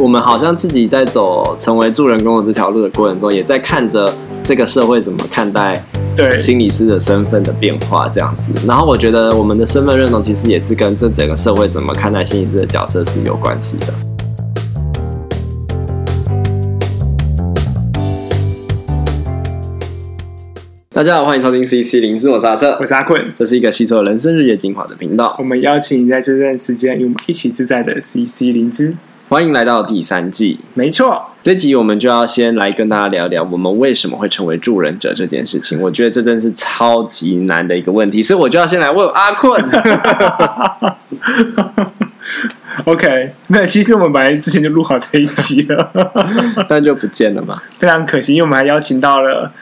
我们好像自己在走成为助人工的这条路的过程中，也在看着这个社会怎么看待对心理师的身份的变化这样子。然后我觉得我们的身份认同其实也是跟这整个社会怎么看待心理师的角色是有关系的。大家好，欢迎收听 CC 零知，我是阿策，我是阿坤，这是一个吸收人生日夜精华的频道。我们邀请你在这段时间与我们一起自在的 CC 零知，欢迎来到第三季。没错，这集我们就要先来跟大家聊聊我们为什么会成为助人者这件事情。我觉得这真是超级难的一个问题，所以我就要先来问阿坤。OK，那其实我们本来之前就录好这一集了，但就不见了嘛，非常可惜，因为我们还邀请到了。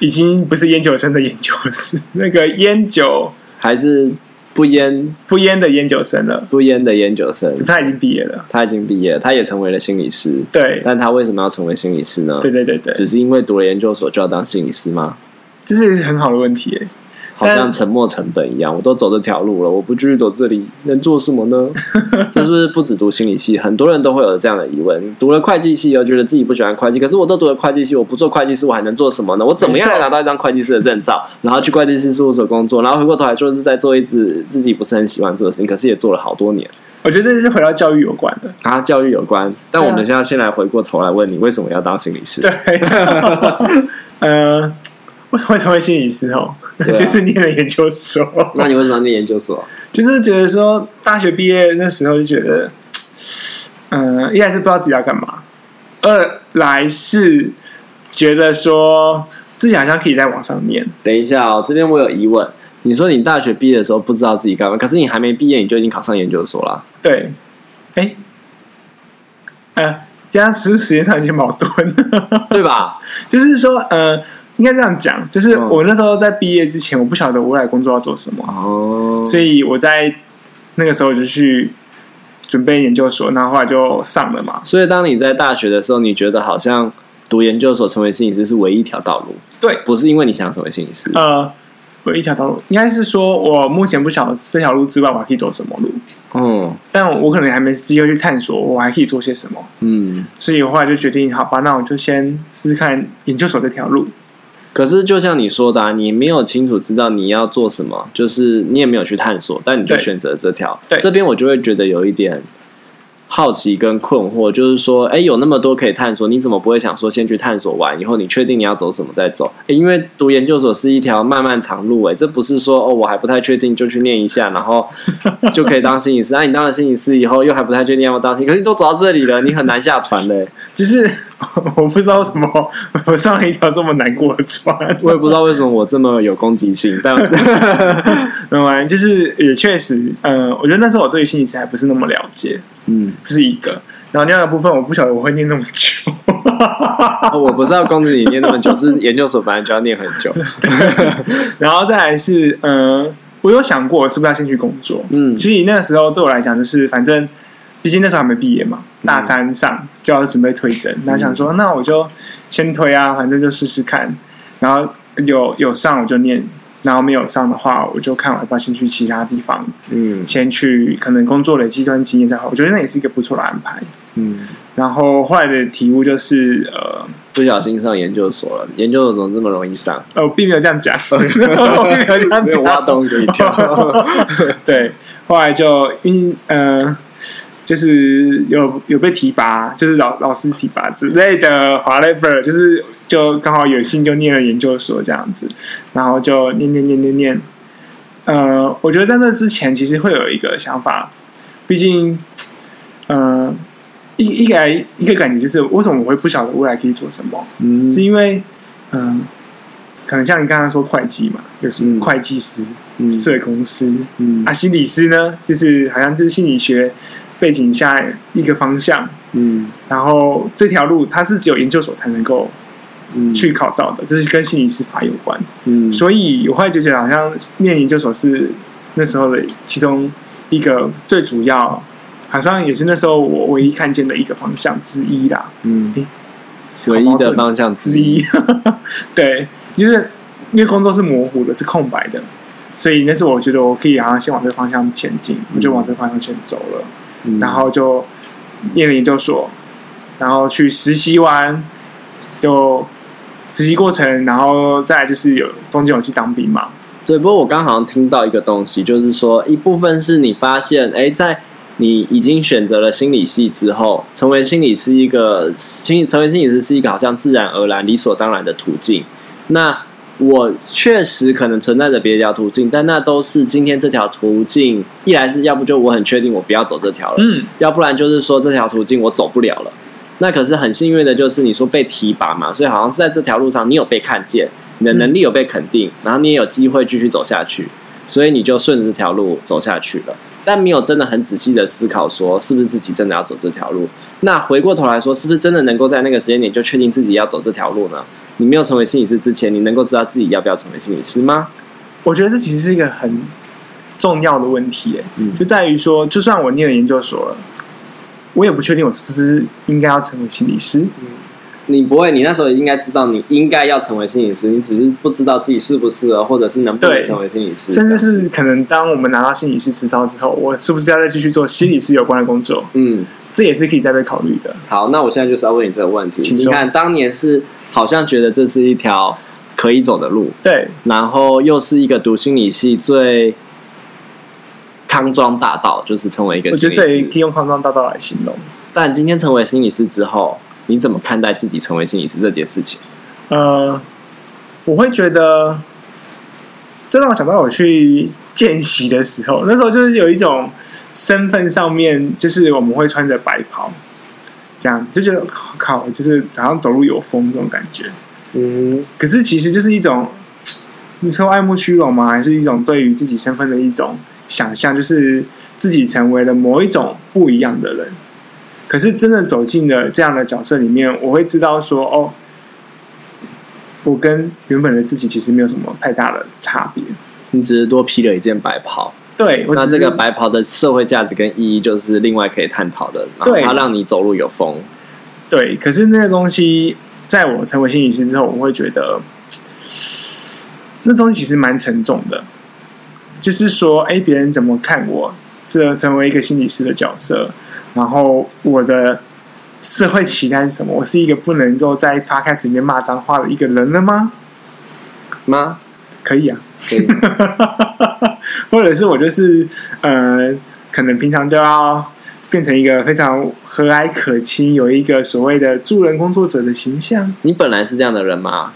已经不是烟酒生的研究生，那个烟酒还是不烟不烟的烟酒生了，不烟的研究生，他已经毕业了，他已经毕业了，他也成为了心理师。对，但他为什么要成为心理师呢？对对对对，只是因为读了研究所就要当心理师吗？这是很好的问题诶。好像沉没成本一样，我都走这条路了，我不继续走这里，能做什么呢？这是不是不止读心理系，很多人都会有这样的疑问？读了会计系，又觉得自己不喜欢会计，可是我都读了会计系，我不做会计师，我还能做什么呢？我怎么样来拿到一张会计师的证照，然后去会计师事务所工作，然后回过头来说是在做一直自己不是很喜欢做的事情，可是也做了好多年。我觉得这是回到教育有关的啊，教育有关。但我们现在先来回过头来问你，为什么要当心理师？对，呃。为什么会成为心理师哦？啊、就是念了研究所。那你为什么要念研究所？就是觉得说，大学毕业那时候就觉得，嗯、呃，一来是不知道自己要干嘛，二来是觉得说自己好像可以在网上念。等一下哦，这边我有疑问。你说你大学毕业的时候不知道自己干嘛，可是你还没毕业你就已经考上研究所了？对。哎，呃，这样其实时间上有些矛盾，对吧？就是说，呃。应该这样讲，就是我那时候在毕业之前，我不晓得我未来工作要做什么，哦，所以我在那个时候就去准备研究所，然后后来就上了嘛。所以当你在大学的时候，你觉得好像读研究所成为心理师是唯一一条道路？对，不是因为你想成为心理师，呃，唯一一条道路应该是说我目前不晓得这条路之外我还可以走什么路，嗯，但我可能还没机会去探索我还可以做些什么，嗯，所以我后来就决定，好吧，那我就先试试看研究所这条路。可是，就像你说的啊，你没有清楚知道你要做什么，就是你也没有去探索，但你就选择这条。对，这边我就会觉得有一点。好奇跟困惑，就是说，哎，有那么多可以探索，你怎么不会想说先去探索完以后，你确定你要走什么再走？诶，因为读研究所是一条漫漫长路，哎，这不是说哦，我还不太确定就去念一下，然后 就可以当心理师。那、啊、你当了心理师以后，又还不太确定要不要当心理师，可是你都走到这里了，你很难下船嘞。就是 我不知道为什么我上了一条这么难过的船，我也不知道为什么我这么有攻击性，但 没完，就是也确实，嗯、呃，我觉得那时候我对于心理学还不是那么了解。嗯，这是一个。然后第二个部分，我不晓得我会念那么久。我不知道公子你念那么久，是研究所本来就要念很久。然后再来是，嗯、呃，我有想过是不是要先去工作。嗯，其实那个时候对我来讲，就是反正，毕竟那时候还没毕业嘛，大三上就要准备推甄。那、嗯、想说，那我就先推啊，反正就试试看。然后有有上我就念。然后没有上的话，我就看我要不要先去其他地方，嗯，先去可能工作累积一段经验再好。我觉得那也是一个不错的安排，嗯。然后后来的题目就是呃，不小心上研究所了，研究所怎么这么容易上？呃，我并没有这样讲，我 并没有这样讲，挖洞可以跳。对，后来就因呃。就是有有被提拔，就是老老师提拔之类的，whatever，就是就刚好有幸就念了研究所这样子，然后就念念念念念。呃，我觉得在那之前其实会有一个想法，毕竟，呃，一一个一个感觉就是，为什么我会不晓得未来可以做什么？嗯，是因为，嗯、呃，可能像你刚刚说会计嘛，就是会计师、嗯、社工师，嗯，啊，心理师呢，就是好像就是心理学。背景下一个方向，嗯，然后这条路它是只有研究所才能够去考照的，这、嗯、是跟心理师法有关，嗯，所以我后来就觉得好像念研究所是那时候的其中一个最主要，好像也是那时候我唯一看见的一个方向之一啦，嗯，唯一的方向之一，对，就是因为工作是模糊的，是空白的，所以那是我觉得我可以好像先往这个方向前进，我就往这个方向先走了。然后就念了研究所，然后去实习完，就实习过程，然后再就是有中间有去当兵嘛。对，不过我刚好像听到一个东西，就是说一部分是你发现，哎，在你已经选择了心理系之后，成为心理师一个心成为心理师是一个好像自然而然、理所当然的途径。那我确实可能存在着别条途径，但那都是今天这条途径，一来是要不就我很确定我不要走这条了，嗯，要不然就是说这条途径我走不了了。那可是很幸运的就是你说被提拔嘛，所以好像是在这条路上你有被看见，你的能力有被肯定，然后你也有机会继续走下去，所以你就顺着这条路走下去了。但没有真的很仔细的思考说是不是自己真的要走这条路。那回过头来说，是不是真的能够在那个时间点就确定自己要走这条路呢？你没有成为心理师之前，你能够知道自己要不要成为心理师吗？我觉得这其实是一个很重要的问题，嗯，就在于说，就算我念了研究所了，我也不确定我是不是应该要成为心理师。嗯，你不会，你那时候应该知道你应该要成为心理师，你只是不知道自己适不适合，或者是能不能成为心理师。甚至是可能当我们拿到心理师执照之后，我是不是要再继续做心理师有关的工作？嗯，这也是可以再被考虑的。好，那我现在就是要问你这个问题，你看当年是。好像觉得这是一条可以走的路，对，然后又是一个读心理系最康庄大道，就是成为一个心理师。我觉得这可以用康庄大道来形容。但今天成为心理师之后，你怎么看待自己成为心理师这件事情？呃，我会觉得，这让我想到我去见习的时候，那时候就是有一种身份上面，就是我们会穿着白袍。这样子就觉得靠，就是早上走路有风这种感觉。嗯，可是其实就是一种，你说爱慕虚荣吗？还是一种对于自己身份的一种想象，就是自己成为了某一种不一样的人。可是真的走进了这样的角色里面，我会知道说，哦，我跟原本的自己其实没有什么太大的差别。你只是多披了一件白袍。对，那这个白袍的社会价值跟意义就是另外可以探讨的。对，它让你走路有风。对，可是那个东西，在我成为心理师之后，我会觉得那东西其实蛮沉重的。就是说，哎，别人怎么看我，这成为一个心理师的角色，然后我的社会期待是什么？我是一个不能够在 Podcast 里面骂脏话的一个人了吗？吗？可以啊。可以 或者是我就是呃，可能平常就要变成一个非常和蔼可亲，有一个所谓的助人工作者的形象。你本来是这样的人吗？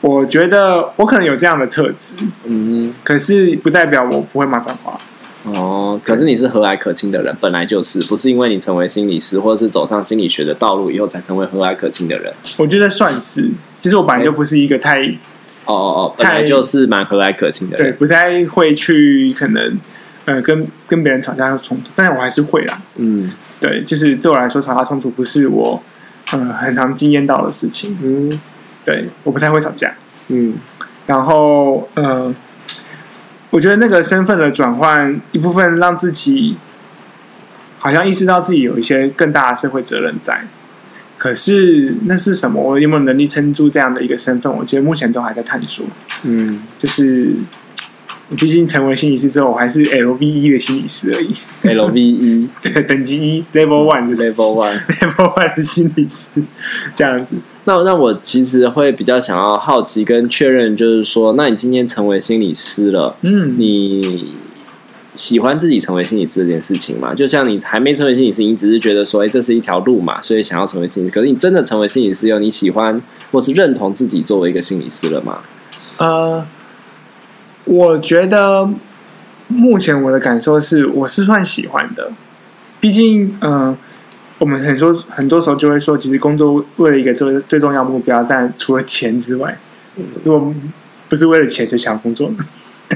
我觉得我可能有这样的特质，嗯，可是不代表我不会骂脏话。哦，可是你是和蔼可亲的人，本来就是，不是因为你成为心理师或者是走上心理学的道路以后才成为和蔼可亲的人。我觉得算是，其实我本来就不是一个太。欸哦哦哦，本来就是蛮和蔼可亲的人，对，不太会去可能呃跟跟别人吵架冲突，但是我还是会啦。嗯，对，就是对我来说，吵架冲突不是我呃很常经验到的事情。嗯，对，我不太会吵架。嗯，然后嗯、呃，我觉得那个身份的转换，一部分让自己好像意识到自己有一些更大的社会责任在。可是那是什么？我有没有能力撑住这样的一个身份？我觉得目前都还在探索。嗯，就是毕竟成为心理师之后，我还是 L V 一的心理师而已。L V 一，对，等级一，Level One 的 Level One，Level One 的心理师这样子。那那我其实会比较想要好奇跟确认，就是说，那你今天成为心理师了，嗯，你。喜欢自己成为心理师这件事情嘛？就像你还没成为心理师，你只是觉得说，哎，这是一条路嘛，所以想要成为心理师。可是你真的成为心理师，有你喜欢或是认同自己作为一个心理师了吗？呃，我觉得目前我的感受是，我是算喜欢的。毕竟，嗯、呃，我们很多很多时候就会说，其实工作为了一个最最重要目标，但除了钱之外，如果不是为了钱才想要工作呢？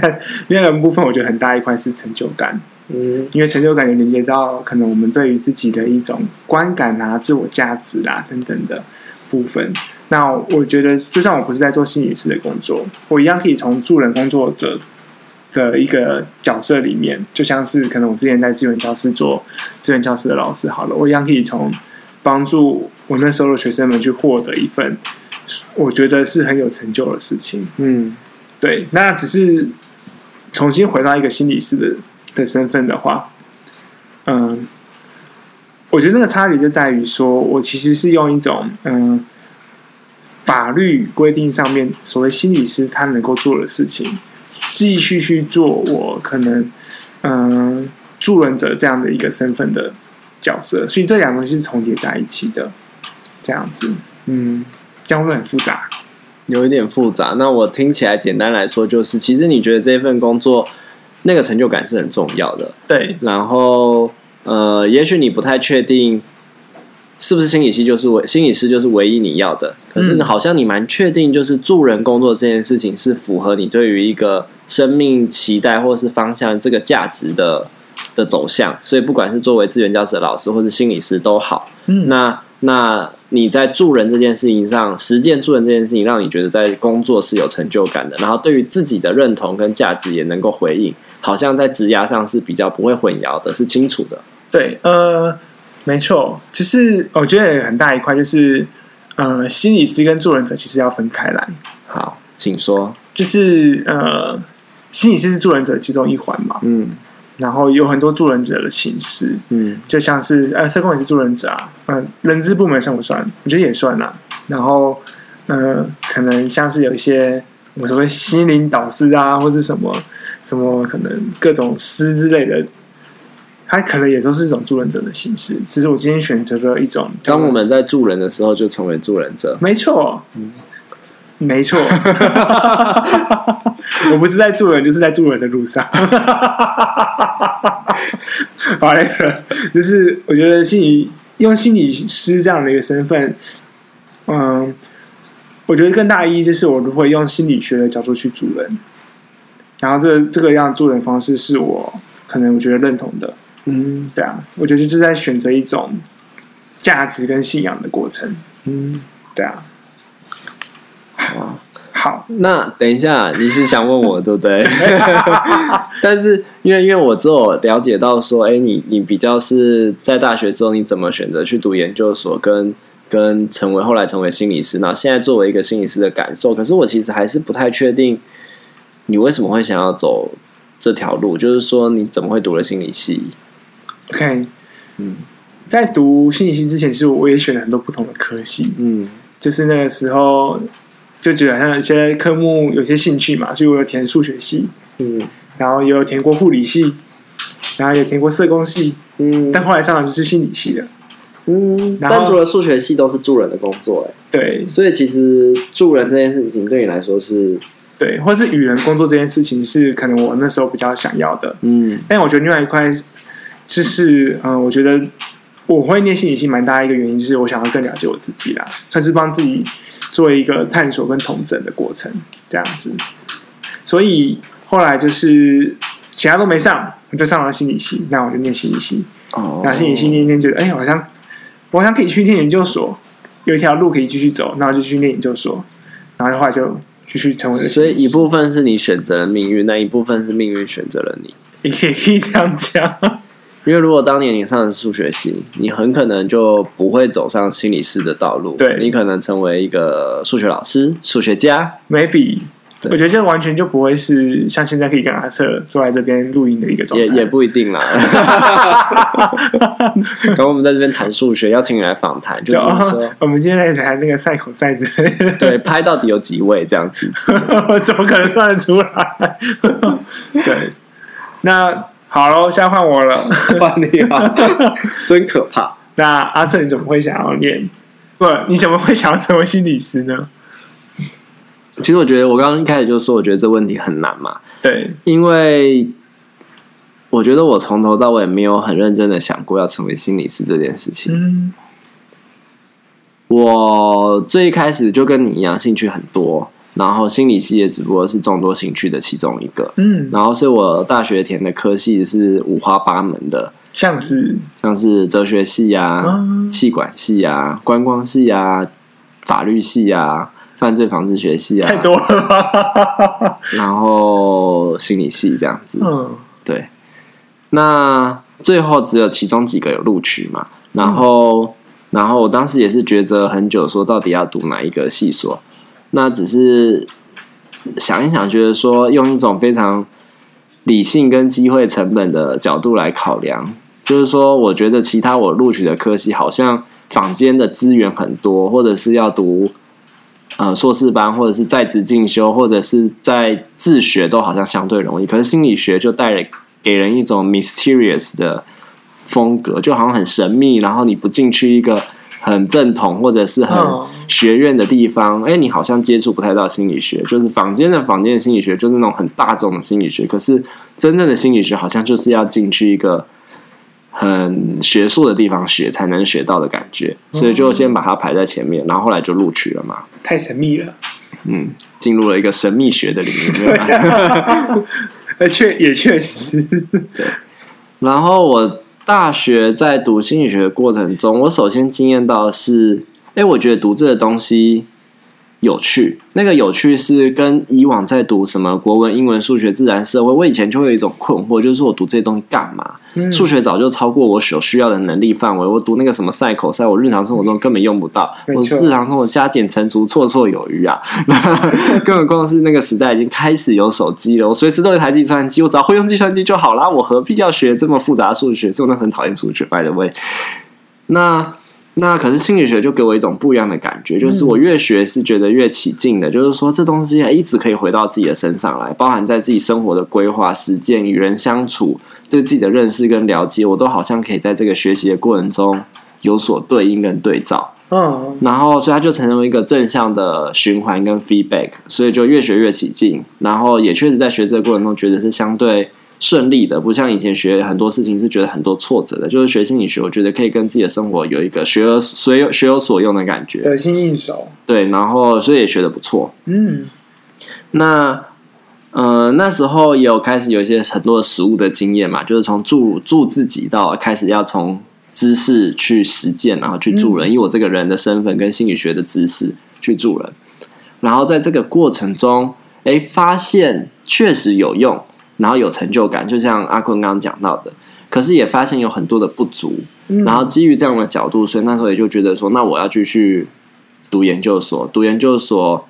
但另外一部分，我觉得很大一块是成就感。嗯，因为成就感有连接到可能我们对于自己的一种观感啊、自我价值啊等等的部分。那我觉得，就算我不是在做心理师的工作，我一样可以从助人工作者的一个角色里面，就像是可能我之前在资源教室做资源教室的老师，好了，我一样可以从帮助我那时候的学生们去获得一份我觉得是很有成就的事情。嗯，对，那只是。重新回到一个心理师的的身份的话，嗯，我觉得那个差别就在于说，我其实是用一种嗯，法律规定上面所谓心理师他能够做的事情，继续去做我可能嗯助人者这样的一个身份的角色，所以这两个是重叠在一起的，这样子，嗯，这样会很复杂？有一点复杂。那我听起来简单来说，就是其实你觉得这份工作那个成就感是很重要的，对。然后呃，也许你不太确定是不是心理系就是唯心理师就是唯一你要的，可是好像你蛮确定，就是助人工作这件事情是符合你对于一个生命期待或是方向这个价值的的走向。所以不管是作为资源教室的老师或是心理师都好，嗯，那那。你在助人这件事情上，实践助人这件事情，让你觉得在工作是有成就感的，然后对于自己的认同跟价值也能够回应，好像在职涯上是比较不会混淆的，是清楚的。对，呃，没错，其实我觉得有很大一块就是，呃，心理师跟助人者其实要分开来。好，请说。就是呃，心理师是助人者其中一环嘛。嗯。然后有很多助人者的形式，嗯，就像是呃，社工也是助人者啊，嗯、呃，人资部门算不算？我觉得也算啦。然后，呃，可能像是有一些我所谓心灵导师啊，或是什么什么，可能各种师之类的，他可能也都是一种助人者的形式。只是我今天选择了一种，当我们在助人的时候，就成为助人者。没错，嗯。没错，我不是在助人，就是在助人的路上。好嘞，就是我觉得心理用心理师这样的一个身份，嗯，我觉得更大意义就是我如何用心理学的角度去助人，然后这这个样助人方式是我可能我觉得认同的。嗯，对啊，我觉得就是在选择一种价值跟信仰的过程。嗯，对啊。好，好，那等一下，你是想问我对不对？但是因为因为我只有了解到说，哎，你你比较是在大学之后你怎么选择去读研究所，跟跟成为后来成为心理师，那现在作为一个心理师的感受，可是我其实还是不太确定，你为什么会想要走这条路？就是说，你怎么会读了心理系？OK，嗯，在读心理系之前，其实我也选了很多不同的科系，嗯，就是那个时候。就觉得好像有些科目有些兴趣嘛，所以我有填数学系，嗯，然后也有填过护理系，然后也填过社工系，嗯，但后来上的就是心理系的，嗯，但除了数学系都是助人的工作，哎，对，所以其实助人这件事情对你来说是，对，或是与人工作这件事情是可能我那时候比较想要的，嗯，但我觉得另外一块就是，嗯，我觉得我会念心理系蛮大一个原因就是我想要更了解我自己啦，算是帮自己。做一个探索跟统整的过程，这样子，所以后来就是其他都没上，我就上了心理系，那我就念心理系。哦，那心理系念一念，觉得哎，好像我好像可以去念研究所，有一条路可以继续走，那我就去念研究所，然后后来就继续成为。所以一部分是你选择了命运，那一部分是命运选择了你，也可以这样讲。因为如果当年你上的是数学系，你很可能就不会走上心理师的道路。对，你可能成为一个数学老师、数学家。Maybe，我觉得这完全就不会是像现在可以跟阿策坐在这边录音的一个状态。也也不一定啦。然后我们在这边谈数学，邀请你来访谈，就，就是说，我们今天来谈那个赛口赛之类的。对，拍到底有几位这样子？怎么可能算得出来？对，那。好喽，现在换我了，换你啊！真可怕。那阿策，你怎么会想要念？不，你怎么会想要成为心理师呢？其实我觉得，我刚刚一开始就说，我觉得这问题很难嘛。对，因为我觉得我从头到尾没有很认真的想过要成为心理师这件事情。嗯，我最一开始就跟你一样，兴趣很多。然后心理系也只不过是众多兴趣的其中一个，嗯，然后所以我大学填的科系是五花八门的，像是？像是哲学系啊、气管系啊、观光系啊、法律系啊、犯罪防治学系啊，太多了吧？然后心理系这样子，嗯，对。那最后只有其中几个有录取嘛？然后，嗯、然后我当时也是抉择很久，说到底要读哪一个系所。那只是想一想，觉得说用一种非常理性跟机会成本的角度来考量，就是说，我觉得其他我录取的科系好像坊间的资源很多，或者是要读呃硕士班，或者是在职进修，或者是在自学，都好像相对容易。可是心理学就带给人一种 mysterious 的风格，就好像很神秘，然后你不进去一个。很正统或者是很学院的地方，哎、嗯，你好像接触不太到心理学，就是坊间的坊间的心理学，就是那种很大众的心理学。可是真正的心理学，好像就是要进去一个很学术的地方学，才能学到的感觉。所以就先把它排在前面，然后后来就录取了嘛。太神秘了，嗯，进入了一个神秘学的领域。而确也确实，对。然后我。大学在读心理学的过程中，我首先惊艳到的是，哎，我觉得读这个东西有趣。那个有趣是跟以往在读什么国文、英文、数学、自然、社会，我以前就会有一种困惑，就是我读这些东西干嘛？嗯、数学早就超过我所需要的能力范围。我读那个什么赛口赛、我日常生活中根本用不到。我日常生活加减乘除绰绰有余啊！更何况是那个时代已经开始有手机了，我随时都有一台计算机，我只要会用计算机就好啦。我何必要学这么复杂的数学？所以我那很讨厌数学，by the way。那。那可是心理学就给我一种不一样的感觉，就是我越学是觉得越起劲的，就是说这东西还一直可以回到自己的身上来，包含在自己生活的规划、实践、与人相处、对自己的认识跟了解，我都好像可以在这个学习的过程中有所对应跟对照。嗯，然后所以它就成为一个正向的循环跟 feedback，所以就越学越起劲，然后也确实在学这个过程中觉得是相对。顺利的，不像以前学很多事情是觉得很多挫折的。就是学心理学，我觉得可以跟自己的生活有一个学而所有学有所用的感觉，得心应手。对，然后所以也学的不错。嗯，那呃那时候也有开始有一些很多的实务的经验嘛，就是从助助自己到开始要从知识去实践，然后去助人，嗯、以我这个人的身份跟心理学的知识去助人。然后在这个过程中，哎，发现确实有用。然后有成就感，就像阿坤刚刚讲到的，可是也发现有很多的不足。嗯、然后基于这样的角度，所以那时候也就觉得说，那我要继续读研究所。读研究所，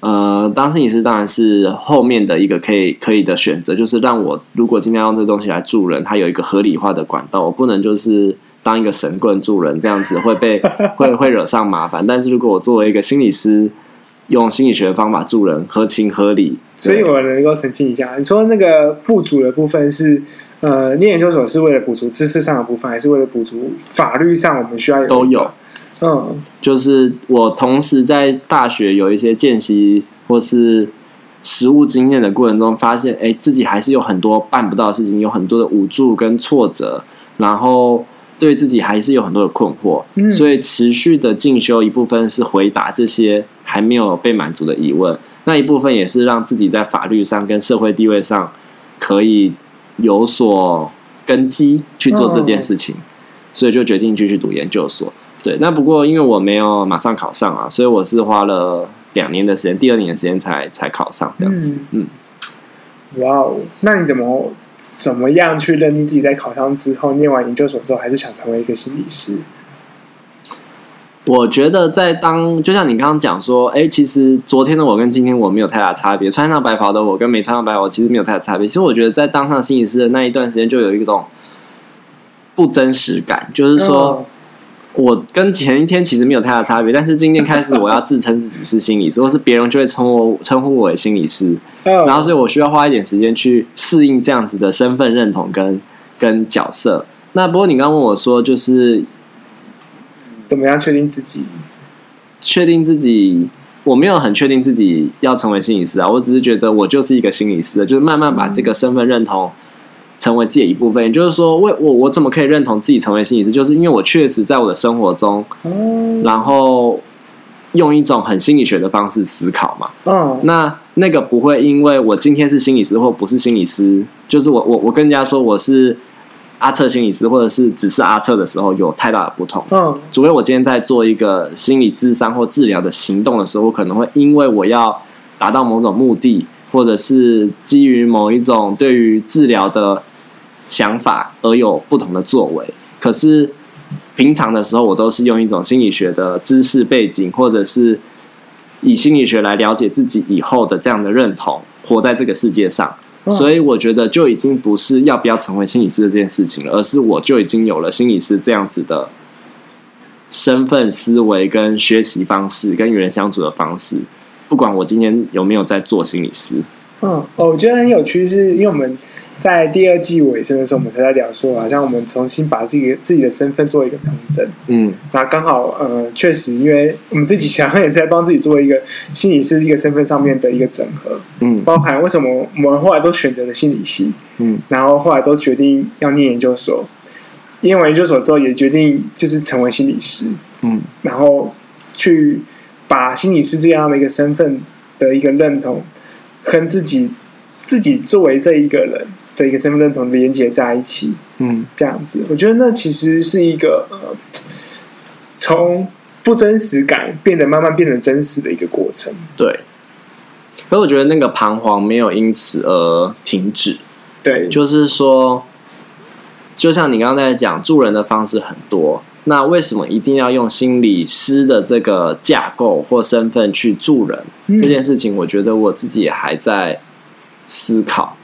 呃，当心理师当然是后面的一个可以可以的选择，就是让我如果今天要用这东西来助人，它有一个合理化的管道，我不能就是当一个神棍助人，这样子会被会会惹上麻烦。但是如果我作为一个心理师，用心理学的方法助人，合情合理。所以我能够澄清一下，你说那个不足的部分是，呃，念研究所是为了补足知识上的部分，还是为了补足法律上我们需要有？都有。嗯，就是我同时在大学有一些见习或是实务经验的过程中，发现，哎，自己还是有很多办不到的事情，有很多的无助跟挫折，然后。对自己还是有很多的困惑，嗯，所以持续的进修一部分是回答这些还没有被满足的疑问，那一部分也是让自己在法律上跟社会地位上可以有所根基去做这件事情，所以就决定继续读研究所。对，那不过因为我没有马上考上啊，所以我是花了两年的时间，第二年的时间才才考上这样子。嗯，哇哦，那你怎么？怎么样去认定自己在考上之后，念完研究所之后，还是想成为一个心理师？我觉得在当，就像你刚刚讲说，哎，其实昨天的我跟今天我没有太大差别，穿上白袍的我跟没穿上白袍其实没有太大差别。其实我觉得在当上心理师的那一段时间，就有一种不真实感，就是说。哦我跟前一天其实没有太大差别，但是今天开始我要自称自己是心理师，或是别人就会称我称呼我为心理师，然后所以我需要花一点时间去适应这样子的身份认同跟跟角色。那不过你刚刚问我说，就是怎么样确定自己？确定自己，我没有很确定自己要成为心理师啊，我只是觉得我就是一个心理师，就是慢慢把这个身份认同。成为自己的一部分，也就是说，为我我怎么可以认同自己成为心理师？就是因为我确实在我的生活中，然后用一种很心理学的方式思考嘛。嗯，那那个不会因为我今天是心理师或不是心理师，就是我我我跟人家说我是阿策心理师，或者是只是阿策的时候，有太大的不同。嗯，除非我今天在做一个心理智商或治疗的行动的时候，我可能会因为我要达到某种目的，或者是基于某一种对于治疗的。想法而有不同的作为，可是平常的时候，我都是用一种心理学的知识背景，或者是以心理学来了解自己以后的这样的认同，活在这个世界上。嗯，所以我觉得就已经不是要不要成为心理师的这件事情了，而是我就已经有了心理师这样子的身份、思维跟学习方式，跟与人相处的方式。不管我今天有没有在做心理师，嗯，哦，我觉得很有趣，是因为我们。在第二季尾声的时候，我们才在聊说，好像我们重新把自己自己的身份做一个统整。嗯，那刚好，呃，确实，因为我们自己想也是在帮自己做一个心理师一个身份上面的一个整合。嗯，包含为什么我们后来都选择了心理系。嗯，然后后来都决定要念研究所，念完研究所之后也决定就是成为心理师。嗯，然后去把心理师这样的一个身份的一个认同，跟自己自己作为这一个人。的一个身份认同连接在一起，嗯，这样子，我觉得那其实是一个呃，从不真实感变得慢慢变得真实的一个过程。对，可我觉得那个彷徨没有因此而停止。对，就是说，就像你刚刚在讲，助人的方式很多，那为什么一定要用心理师的这个架构或身份去助人？嗯，这件事情，我觉得我自己也还在思考。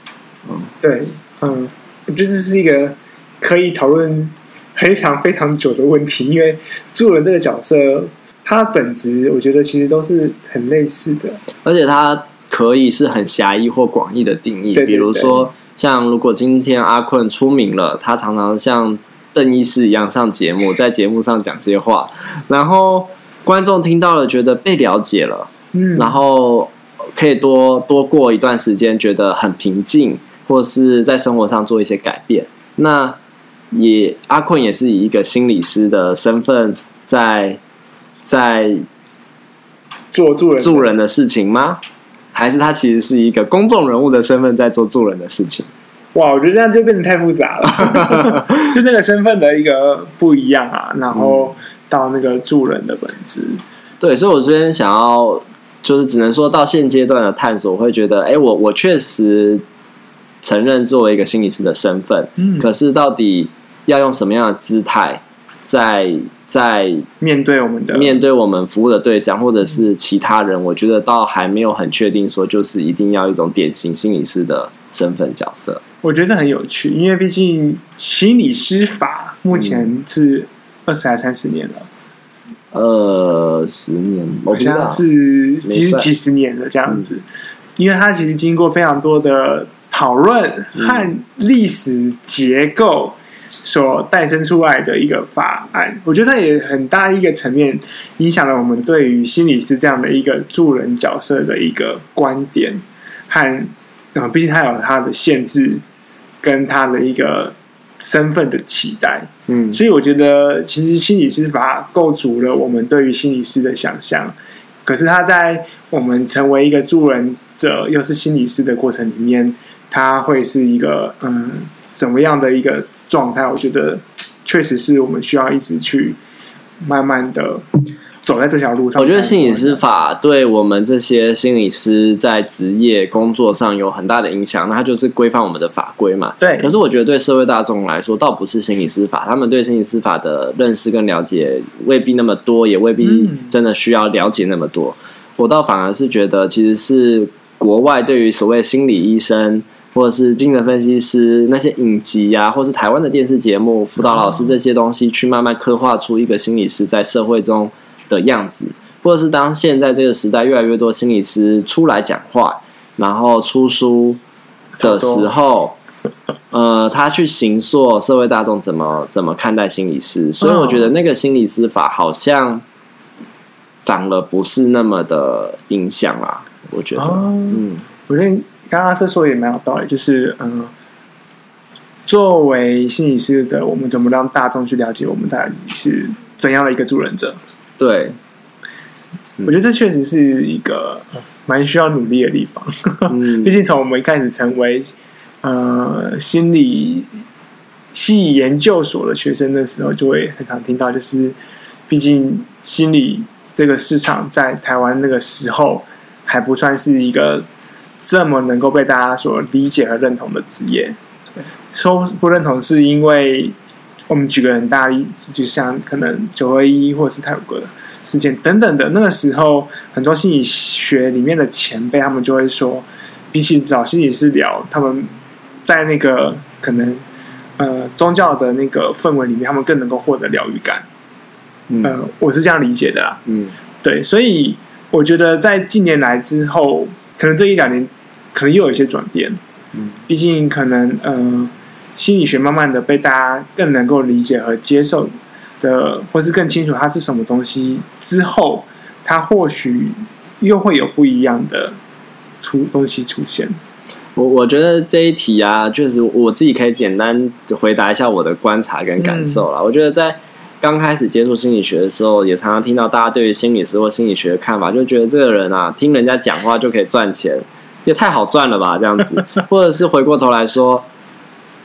嗯，对，嗯，我觉得这是一个可以讨论非常非常久的问题，因为助人这个角色，它的本质我觉得其实都是很类似的，而且它可以是很狭义或广义的定义。对对对，比如说，像如果今天阿坤出名了，他常常像邓医师一样上节目，在节目上讲些话，然后观众听到了，觉得被了解了，嗯，然后可以多多过一段时间，觉得很平静。或是在生活上做一些改变，那也阿坤也是以一个心理师的身份在在做助人助人的事情吗？还是他其实是一个公众人物的身份在做助人的事情？哇，我觉得这样就变得太复杂了，就那个身份的一个不一样啊，然后到那个助人的本质。对，所以我这边想要就是只能说到现阶段的探索，我会觉得，哎，我我确实。承认作为一个心理师的身份，嗯，可是到底要用什么样的姿态，在在面对我们的面对我们服务的对象，或者是其他人，我觉得倒还没有很确定说，就是一定要一种典型心理师的身份角色。我觉得这很有趣，因为毕竟心理师法目前是二十还三十年了，二十年，好像是其实几十年了这样子，嗯，因为它其实经过非常多的。讨论和历史结构所诞生出来的一个法案，我觉得它也很大一个层面影响了我们对于心理师这样的一个助人角色的一个观点和呃，毕竟他有他的限制跟他的一个身份的期待，嗯，所以我觉得其实心理师法构筑了我们对于心理师的想象，可是他在我们成为一个助人者又是心理师的过程里面。它会是一个嗯，怎么样的一个状态？我觉得确实是我们需要一直去慢慢的走在这条路上。我觉得心理师法对我们这些心理师在职业工作上有很大的影响，那它就是规范我们的法规嘛。对。可是我觉得对社会大众来说，倒不是心理师法，他们对心理师法的认识跟了解未必那么多，也未必真的需要了解那么多。嗯。我倒反而是觉得，其实是国外对于所谓心理医生。或者是精神分析师那些影集啊，或是台湾的电视节目、辅导老师这些东西，去慢慢刻画出一个心理师在社会中的样子。或者是当现在这个时代越来越多心理师出来讲话，然后出书的时候，呃，他去行塑社会大众怎么怎么看待心理师。所以我觉得那个心理师法好像反而不是那么的影响啦。我觉得，嗯，我觉得。刚刚是说也蛮有道理，就是嗯，作为心理师的我们，怎么让大众去了解我们到底是怎样的一个助人者？对，我觉得这确实是一个蛮需要努力的地方。嗯，毕竟从我们一开始成为呃心理系研究所的学生的时候，就会很常听到，就是毕竟心理这个市场在台湾那个时候还不算是一个。这么能够被大家所理解和认同的职业，说不认同是因为我们举个很大例子，就像可能九二一或是泰鲁格事件等等的，那个时候很多心理学里面的前辈他们就会说，比起找心理师聊，他们在那个可能呃宗教的那个氛围里面，他们更能够获得疗愈感。嗯、呃，我是这样理解的啦。嗯，对，所以我觉得在近年来之后，可能这一两年可能又有一些转变。嗯，毕竟可能呃心理学慢慢的被大家更能够理解和接受的，或是更清楚它是什么东西之后，它或许又会有不一样的出东西出现。我我觉得这一题啊，就是我自己可以简单回答一下我的观察跟感受啦。嗯、我觉得在刚开始接触心理学的时候，也常常听到大家对于心理师或心理学的看法，就觉得这个人啊，听人家讲话就可以赚钱，也太好赚了吧，这样子。或者是回过头来说，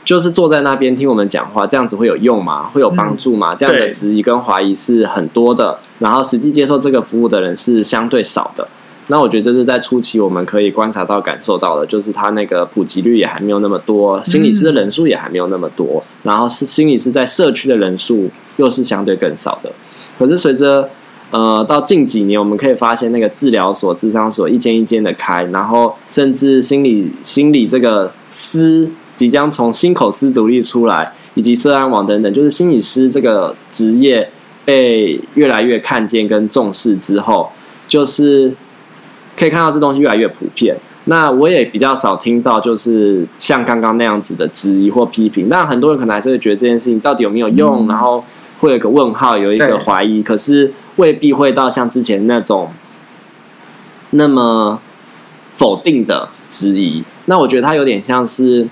就是坐在那边听我们讲话，这样子会有用吗？会有帮助吗？这样的质疑跟怀疑是很多的，然后实际接受这个服务的人是相对少的。那我觉得这是在初期我们可以观察到、感受到的，就是他那个普及率也还没有那么多，心理师的人数也还没有那么多，然后是心理师在社区的人数又是相对更少的。可是随着呃到近几年，我们可以发现那个治疗所、智商所一间一间的开，然后甚至心理心理这个师即将从心口师独立出来，以及社安网等等，就是心理师这个职业被越来越看见跟重视之后，就是。可以看到这东西越来越普遍，那我也比较少听到就是像刚刚那样子的质疑或批评。但很多人可能还是会觉得这件事情到底有没有用，嗯、然后会有一个问号，有一个怀疑。可是未必会到像之前那种那么否定的质疑。那我觉得它有点像是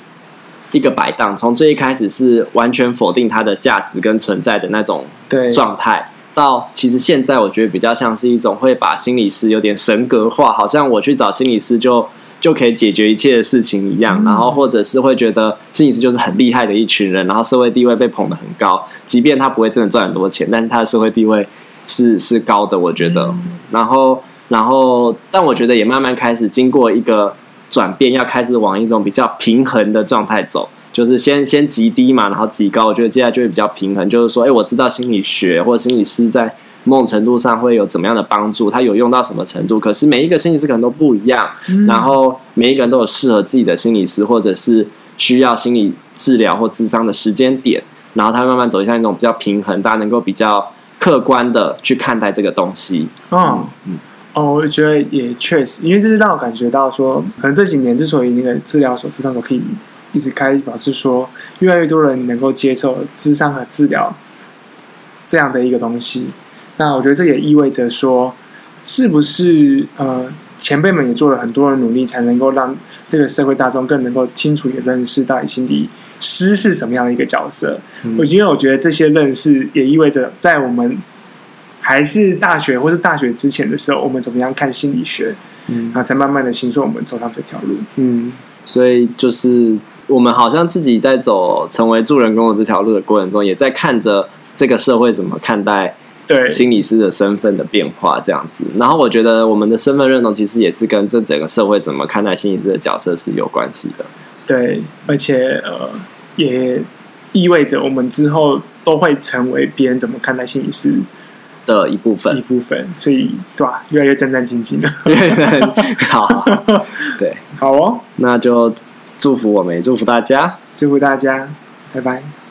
一个摆荡，从最一开始是完全否定它的价值跟存在的那种状态。到其实现在，我觉得比较像是一种会把心理师有点神格化，好像我去找心理师就就可以解决一切的事情一样。然后或者是会觉得心理师就是很厉害的一群人，然后社会地位被捧得很高，即便他不会真的赚很多钱，但是他的社会地位是是高的，我觉得。然后然后，但我觉得也慢慢开始经过一个转变，要开始往一种比较平衡的状态走。就是先先极低嘛，然后极高，我觉得接下来就会比较平衡。就是说，哎，我知道心理学或者心理师在某种程度上会有怎么样的帮助，它有用到什么程度。可是每一个心理师可能都不一样，嗯、然后每一个人都有适合自己的心理师，或者是需要心理治疗或智商的时间点，然后他慢慢走向一种比较平衡，大家能够比较客观的去看待这个东西。嗯嗯哦，我觉得也确实，因为这是让我感觉到说，可能这几年之所以那个治疗所、智商所可以。一直开表示说，越来越多人能够接受智商和治疗这样的一个东西。那我觉得这也意味着说，是不是呃前辈们也做了很多的努力，才能够让这个社会大众更能够清楚也认识到底心理师是什么样的一个角色？我、嗯、因为我觉得这些认识也意味着，在我们还是大学或是大学之前的时候，我们怎么样看心理学，嗯，然后才慢慢的形塑我们走上这条路。嗯，所以就是。我们好像自己在走成为助人工的这条路的过程中，也在看着这个社会怎么看待对心理师的身份的变化这样子。然后我觉得我们的身份认同其实也是跟这整个社会怎么看待心理师的角色是有关系的。对，而且呃，也意味着我们之后都会成为别人怎么看待心理师的一部分，一部分。所以对吧？越来越战战兢兢了。好，对，好哦，那就。祝福我们，也祝福大家，祝福大家，拜拜。